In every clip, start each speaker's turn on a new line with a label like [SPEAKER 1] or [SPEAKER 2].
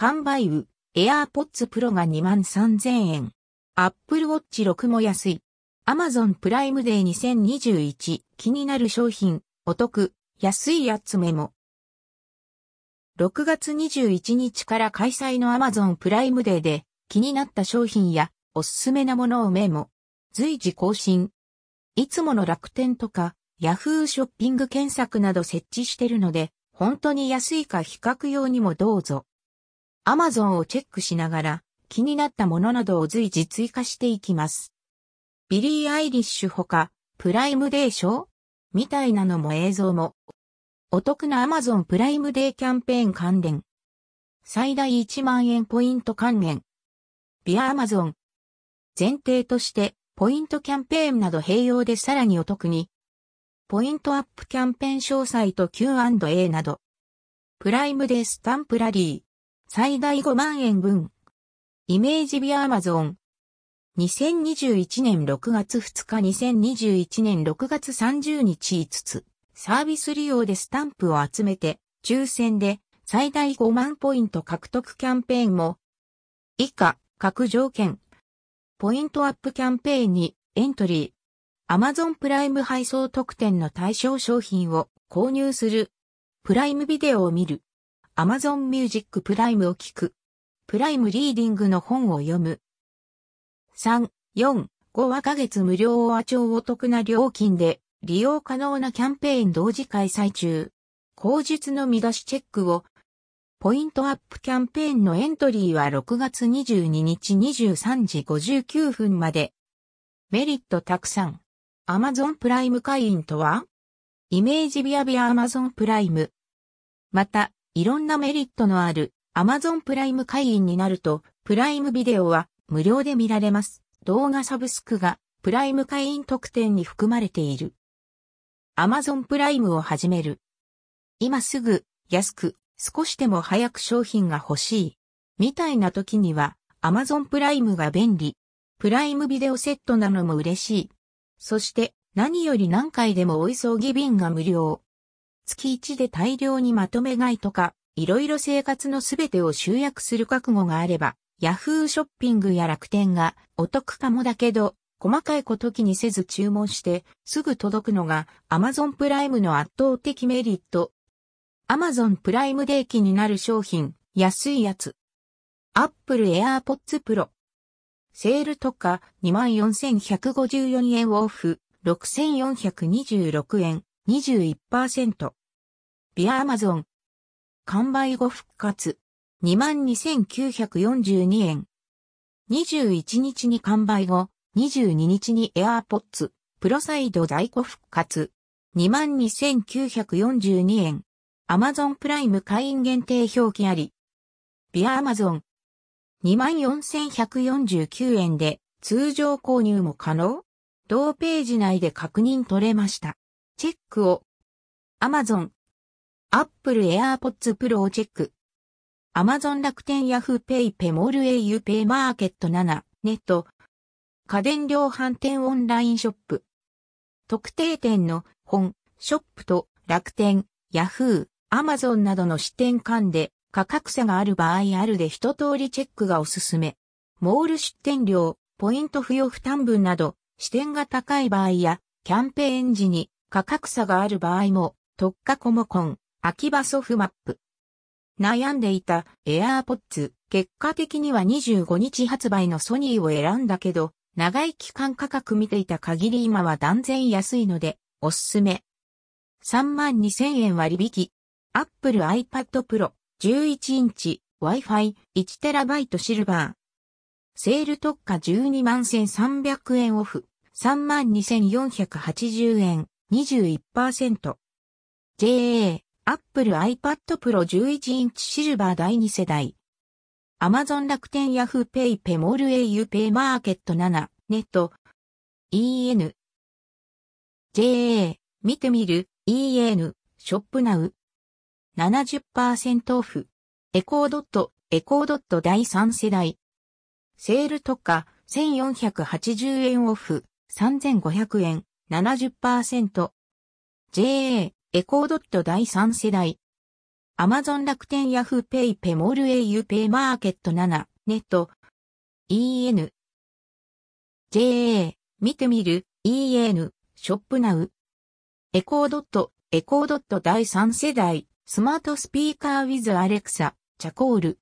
[SPEAKER 1] 完売ウ、AirPods Pro が2万3000円。Apple Watch 6も安い。Amazon プライムデー2021気になる商品、お得、安いやつメモ。6月21日から開催の Amazon プライムデーで気になった商品やおすすめなものをメモ。随時更新。いつもの楽天とか Yahoo ショッピング検索など設置してるので、本当に安いか比較用にもどうぞ。Amazon をチェックしながら気になったものなどを随時追加していきます。ビリー・アイリッシュほか、プライムデーショーみたいなのも映像も。お得な Amazon プライムデーキャンペーン関連。最大1万円ポイント還元。 via Amazon。前提として、ポイントキャンペーンなど併用でさらにお得に。ポイントアップキャンペーン詳細と Q&A など。プライムデースタンプラリー。最大5万円分。イメージビア Amazon。2021年6月2日2021年6月30日5つ、サービス利用でスタンプを集めて、抽選で最大5万ポイント獲得キャンペーンも、以下、各条件。ポイントアップキャンペーンにエントリー。Amazon プライム配送特典の対象商品を購入する。プライムビデオを見る。Amazon Music プライムを聞く。プライムリーディングの本を読む。3、4、5はヶ月無料は超お得な料金で利用可能なキャンペーン同時開催中。口述の見出しチェックを。ポイントアップキャンペーンのエントリーは6月22日23時59分まで。メリットたくさん。Amazon プライム会員とは？イメージビアビア Amazon プライム。また、いろんなメリットのある Amazon プライム会員になると、プライムビデオは無料で見られます。動画サブスクがプライム会員特典に含まれている。Amazon プライムを始める。今すぐ安く少しでも早く商品が欲しい。みたいな時には Amazon プライムが便利。プライムビデオセットなのも嬉しい。そして何より何回でもお急ぎ便が無料。月1で大量にまとめ買いとか、いろいろ生活のすべてを集約する覚悟があれば、ヤフーショッピングや楽天がお得かもだけど、細かいこと気にせず注文してすぐ届くのが Amazon プライムの圧倒的メリット。Amazon プライムデーキになる商品、安いやつ。Apple AirPods Pro。セールとか24,154円オフ、6,426円、21%。ビア Amazon。完売後復活。22,942円。21日に完売後、22日に AirPods、プロサイド在庫復活。22,942円。Amazon プライム会員限定表記あり。ビア Amazon。24,149円で通常購入も可能同ページ内で確認取れました。チェックを。Amazon。Apple AirPods Pro をチェック。アマゾン楽天ヤフーペイペモール au ペイマーケット7ネット家電量販店オンラインショップ特定店の本ショップと楽天ヤフーアマゾンなどの支店間で価格差がある場合あるで一通りチェックがおすすめ。モール出店料、ポイント付与負担分など、支店が高い場合や、キャンペーン時に価格差がある場合も、特化コモコン、秋葉ソフマップ。悩んでいた AirPods、結果的には25日発売のソニーを選んだけど、長い期間価格見ていた限り今は断然安いので、おすすめ。32,000円割引。Apple iPad Pro 11インチ Wi-Fi 1TB シルバー。セール特価12万1300円オフ。32,480円。21%。JA Apple iPad Pro 11インチシルバー第2世代。Amazon 楽天 Yahoo Pay ペモール au Pay マーケット。7ネット EN JA 見てみる。EN Shop Now。70%オフ。 Echo Dot。Echo Dot 第3世代セール特価1480円オフ。3500円70% JA Echo Dot 第3世代。アマゾン楽天ヤフーペイペモール au ペイマーケット7ネット。EN JA 見てみる。EN ショップナウ。エコードットエコードット第3世代スマートスピーカー with アレクサチャコール。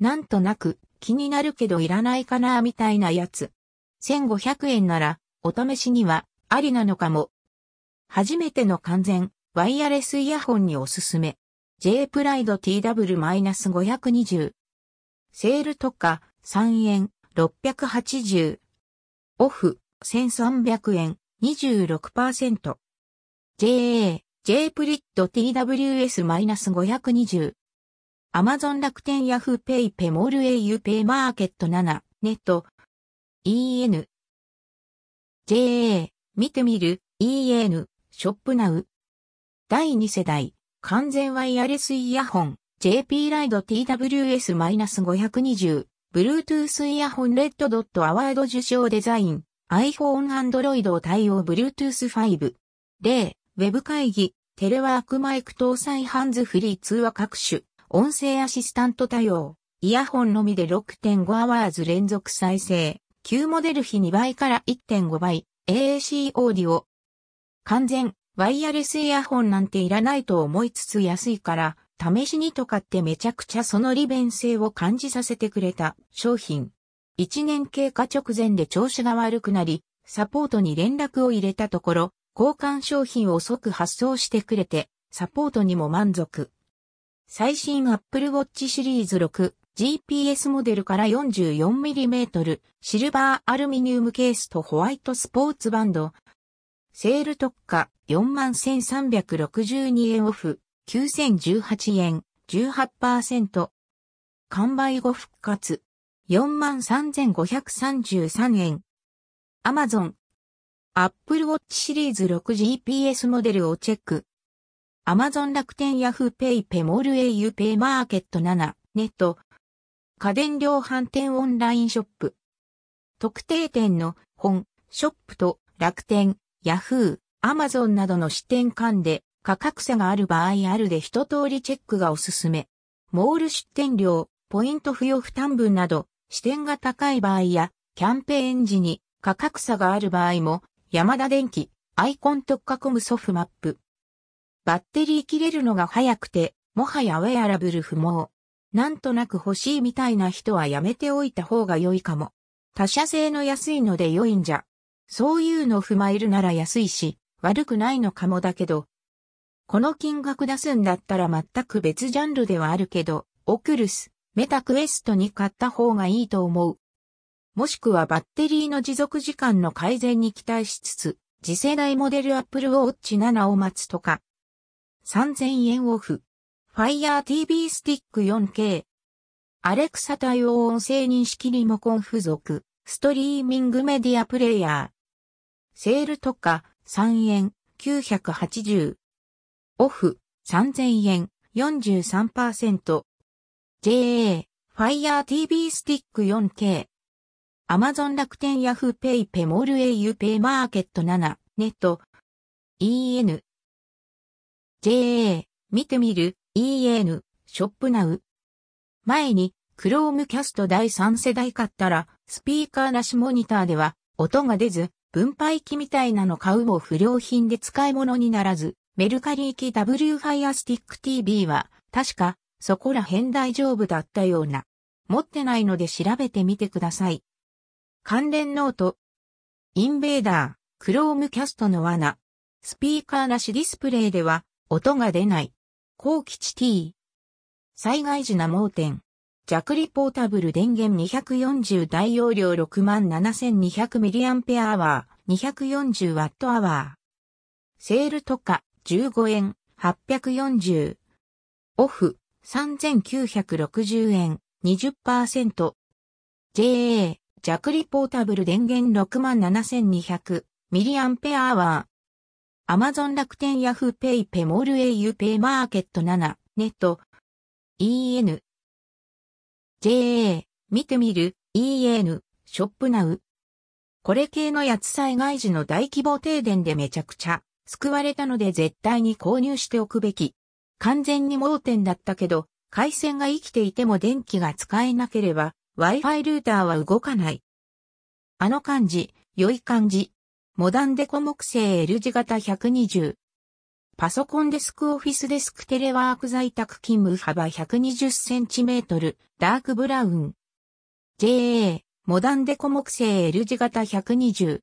[SPEAKER 1] なんとなく気になるけどいらないかなみたいなやつ。1500円ならお試しには。ありなのかも初めての完全ワイヤレスイヤホンにおすすめ J プライド TW-520。セール特価3円680。オフ1300円26%。JA J プリッド TWS-520。アマゾン楽天ヤフーペイペモール au ペイマーケット7ネット EN JA 見てみる。EN ショップナウ。第2世代完全ワイヤレスイヤホン。JP ライド TWS-520 Bluetooth イヤホンレッドドットアワード受賞デザイン。iPhone Android を対応 Bluetooth 5 0ウェブ会議。テレワークマイク搭載ハンズフリー通話各種。音声アシスタント対応。イヤホンのみで6.5アワーズ連続再生。旧モデル比2倍から1.5倍。AAC オーディオ完全ワイヤレスイヤホンなんていらないと思いつつ安いから、試しにとかってめちゃくちゃその利便性を感じさせてくれた商品。1年経過直前で調子が悪くなり、サポートに連絡を入れたところ、交換商品を即発送してくれて、サポートにも満足。最新 Apple Watch シリーズ6 GPS モデルから 44mm シルバーアルミニウムケースとホワイトスポーツバンドセール特価41,362円オフ、9,018円、18%。完売後復活、43,533円。アマゾン、 Apple Watch Series 6 GPS モデルをチェック。アマゾン楽天ヤフーペイペモール au ペイマーケット7ネット。家電量販店オンラインショップ。特定店の本、ショップと楽天、ヤフー、アマゾンなどの支店間で価格差がある場合あるで一通りチェックがおすすめ。モール出店料、ポイント付与負担分など、支店が高い場合や、キャンペーン時に価格差がある場合も、山田電機、アイコン特化コムソフマップ。バッテリー切れるのが早くて、もはやウェアラブル不毛。なんとなく欲しいみたいな人はやめておいた方が良いかも。他社製の安いので良いんじゃ。そういうの踏まえるなら安いし、悪くないのかもだけど、この金額出すんだったら全く別ジャンルではあるけど、オクルス、メタクエストに買った方がいいと思う。もしくはバッテリーの持続時間の改善に期待しつつ、次世代モデルアップルウォッチ7を待つとか。3000円オフ。Fire TV スティック 4K。アレクサ対応音声認識リモコン付属。ストリーミングメディアプレイヤー。セールとか3円980。オフ3000円43%。JA Fire TV Stick 4K。Amazon 楽天 Yahoo Pay ペモール au Pay マーケット7ネット EN JA 見てみる EN ショップナウ前に Chromecast 第3世代買ったらスピーカーなしモニターでは音が出ず分配機みたいなの買うも不良品で使い物にならず、メルカリ行き W Fire Stick TV は、確か、そこら辺大丈夫だったような。持ってないので調べてみてください。関連ノート。インベーダー、クロームキャストの罠。スピーカーなしディスプレイでは、音が出ない。高吉 T。災害時な盲点。弱リポータブル電源240大容量 67,200mAh、240Wh。セールとか15円840。オフ3960円20%。JA 弱リポータブル電源 67,200mAh。アマゾン楽天ヤフーペイペモール au ペイマーケット7ネット EN JA、見てみる、EN、ショップナウ。これ系のやつ災害時の大規模停電でめちゃくちゃ救われたので絶対に購入しておくべき。完全に盲点だったけど、回線が生きていても電気が使えなければ、Wi-Fi ルーターは動かない。あの漢字、良い漢字。モダンデコ木製 L 字型120。パソコンデスクオフィスデスクテレワーク在宅勤務幅 120cm、ダークブラウン。JA、モダンデコ木製 L 字型120。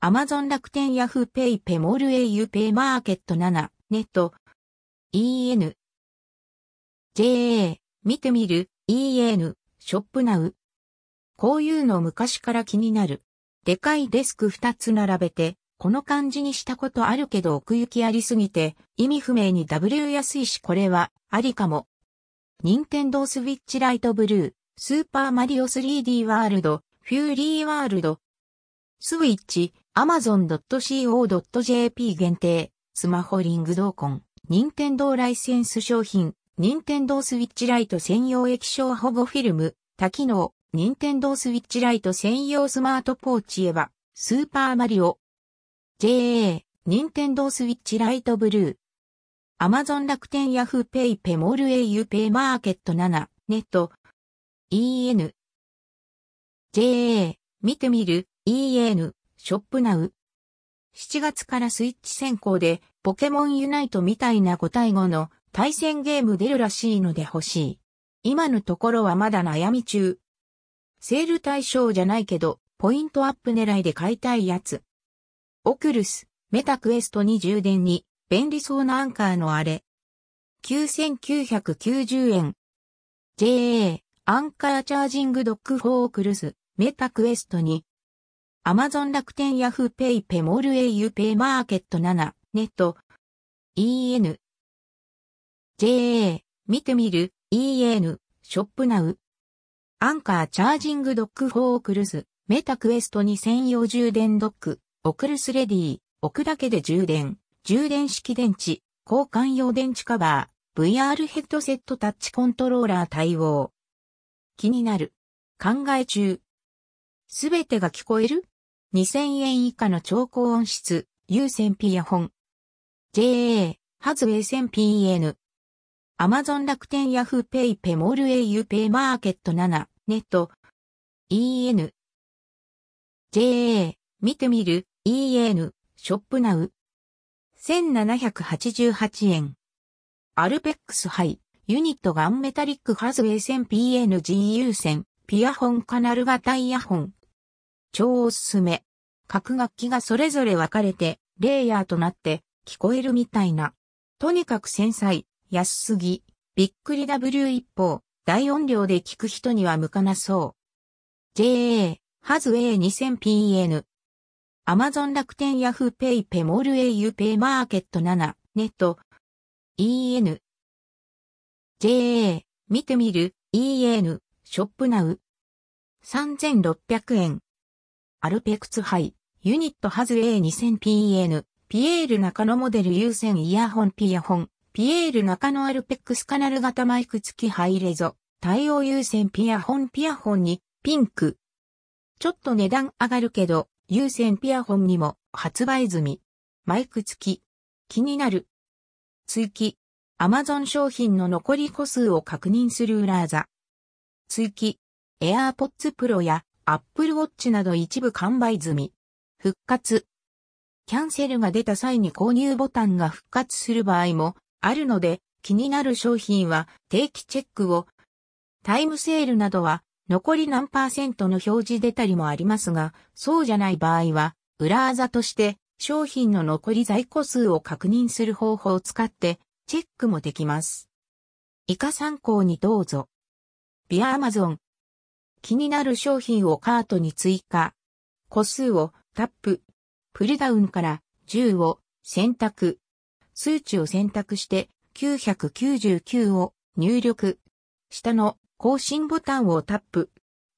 [SPEAKER 1] アマゾン楽天ヤフーペイペモール au ペイマーケット7、ネット。EN。JA、見てみる、EN、ショップナウ。こういうの昔から気になる。でかいデスク2つ並べて、この感じにしたことあるけど奥行きありすぎて、意味不明に W 安いしこれは、ありかも。任天堂スイッチライトブルー、スーパーマリオ 3D ワールド、フューリーワールド。スイッチ、amazon.co.jp 限定、スマホリング同梱、任天堂ライセンス商品、任天堂スイッチライト専用液晶保護フィルム、多機能、任天堂スイッチライト専用スマートポーチエヴァ、スーパーマリオ、JA、任天堂スイッチライトブルー。アマゾン楽天ヤフーペイペモール au ペイマーケット7、ネット。EN。JA、見てみる、EN、ショップナウ。7月からスイッチ先行で、ポケモンユナイトみたいな5対5の対戦ゲーム出るらしいので欲しい。今のところはまだ悩み中。セール対象じゃないけど、ポイントアップ狙いで買いたいやつ。 Oculus、Meta Quest に充電に、便利そうな Anker のあれ。9990円。JA、 Anker Charging Dock for Oculus、Meta Quest に。アマゾン楽天ヤフーペイペモール au ペイマーケット7、ネット。EN。JA、見てみる、EN、ショップナウ。アンカーチャージングドックフォーオクルス、メタクエストに専用充電ドック。オクルスレディ、置くだけで充電、充電式電池、交換用電池カバー、VR ヘッドセットタッチコントローラー対応。気になる。考え中。すべてが聞こえる ?2000 円以下の超高音質、有線ピアホン。JA、ハズウェイ線 PN。アマゾン楽天ヤフーペイペモール au ペイマーケット7、ネット。EN。JA、見てみる EN、ショップナウ。1788円。アルペックスハイ、ユニットガンメタリックハズウェイ線 PNGU 線、ピアホンカナル型イヤホン。超おすすめ。各楽器がそれぞれ分かれて、レイヤーとなって聞こえるみたいな。とにかく繊細、安すぎ、びっくり W 一方、大音量で聞く人には向かなそう。JA、ハズウェイ 2000PN、アマゾン楽天ヤフーペイペモール au ペイマーケット7ネット。EN JA 見てみる。EN ショップナウ。3600円アルペクツハイ。ユニットハズ A2000PN ピエール中野モデル有線イヤホンピアホン。ピエール中野アルペックスカナル型マイク付きハイレゾ対応有線ピアホンピアホンにピンクちょっと値段上がるけど有線ピアホンにも発売済み。マイク付き。気になる。追記。Amazon 商品の残り個数を確認する裏技。追記。AirPods Pro や Apple Watch など一部完売済み。復活。キャンセルが出た際に購入ボタンが復活する場合もあるので気になる商品は定期チェックを。タイムセールなどは残り何パーセントの表示出たりもありますが、そうじゃない場合は、裏技として商品の残り在庫数を確認する方法を使ってチェックもできます。以下参考にどうぞ。ビアアマゾン。気になる商品をカートに追加。個数をタップ。プルダウンから10を選択。数値を選択して999を入力。下の更新ボタンをタップ。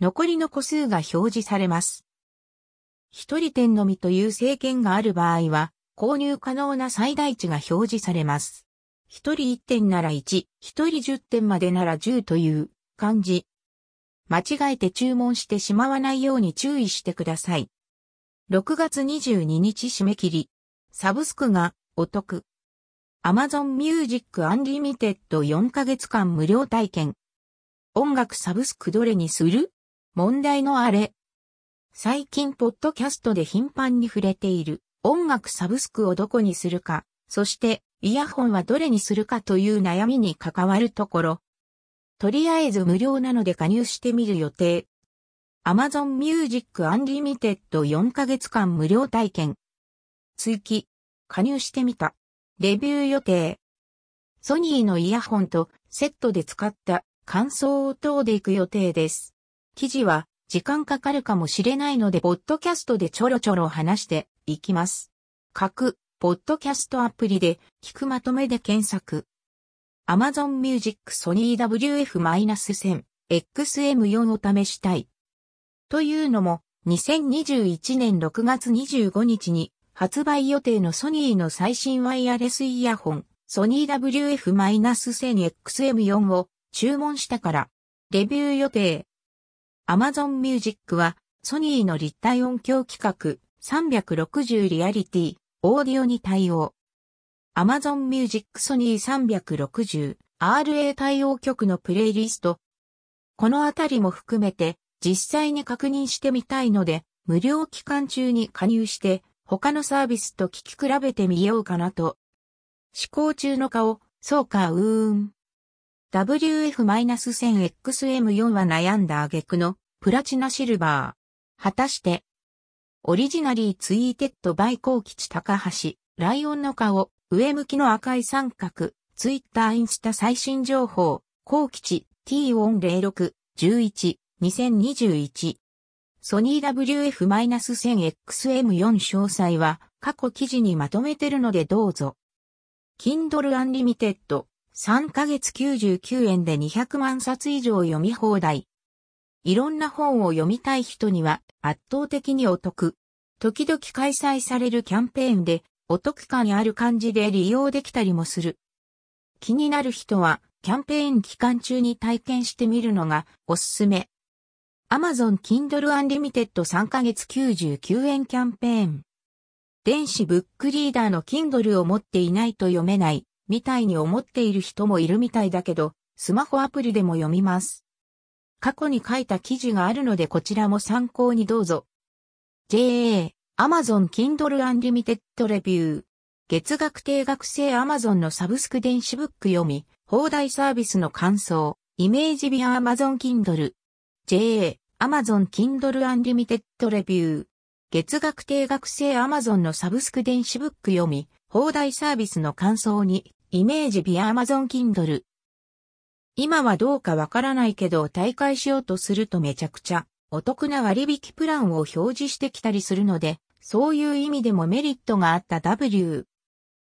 [SPEAKER 1] 残りの個数が表示されます。一人点のみという制限がある場合は、購入可能な最大値が表示されます。一人一点なら1、一人10点までなら10という感じ。間違えて注文してしまわないように注意してください。6月22日締め切り。サブスクがお得。Amazon Music Unlimited 4ヶ月間無料体験。音楽サブスクどれにする？問題のあれ。最近ポッドキャストで頻繁に触れている音楽サブスクをどこにするか、そしてイヤホンはどれにするかという悩みに関わるところ。とりあえず無料なので加入してみる予定。Amazon Music Unlimited 4ヶ月間無料体験。追記。加入してみた。レビュー予定。ソニーのイヤホンとセットで使った感想を等でいく予定です。記事は時間かかるかもしれないので、ポッドキャストでちょろちょろ話していきます。各、ポッドキャストアプリで聞くまとめで検索。Amazon Music Sony WF-1000 XM4 を試したい。というのも、2021年6月25日に発売予定のソニーの最新ワイヤレスイヤホン、ソニー WF-1000XM4 を注文したから、レビュー予定。Amazon Music は、ソニーの立体音響規格360リアリティ、オーディオに対応。Amazon Music Sony 360 RA 対応曲のプレイリスト。このあたりも含めて実際に確認してみたいので、無料期間中に加入して他のサービスと聞き比べてみようかなと。試行中の顔、そうかうーん。WF-1000XM4 は悩んだ挙句の。プラチナシルバー。果たして、オリジナリーツイーテッドバイコー吉高橋、ライオンの顔、上向きの赤い三角、ツイッターインスタ最新情報、コー吉 T406、11、2021。ソニー WF-1000XM4 詳細は過去記事にまとめてるのでどうぞ。Kindle Unlimited 3ヶ月99円で200万冊以上読み放題。いろんな本を読みたい人には圧倒的にお得。時々開催されるキャンペーンでお得感ある感じで利用できたりもする。気になる人はキャンペーン期間中に体験してみるのがおすすめ。Amazon Kindle Unlimited 3ヶ月99円キャンペーン。電子ブックリーダーの Kindle を持っていないと読めない、みたいに思っている人もいるみたいだけど、スマホアプリでも読みます。過去に書いた記事があるのでこちらも参考にどうぞ。JA Amazon Kindle Unlimited レビュー。月額定額制 Amazon のサブスク電子ブック読み、放題サービスの感想、イメージビア Amazon Kindle。JA Amazon Kindle Unlimited Review 月額定額制 Amazon のサブスク電子ブック読み、放題サービスの感想に、イメージビア Amazon Kindle。今はどうかわからないけど大会しようとするとめちゃくちゃお得な割引プランを表示してきたりするので、そういう意味でもメリットがあった W。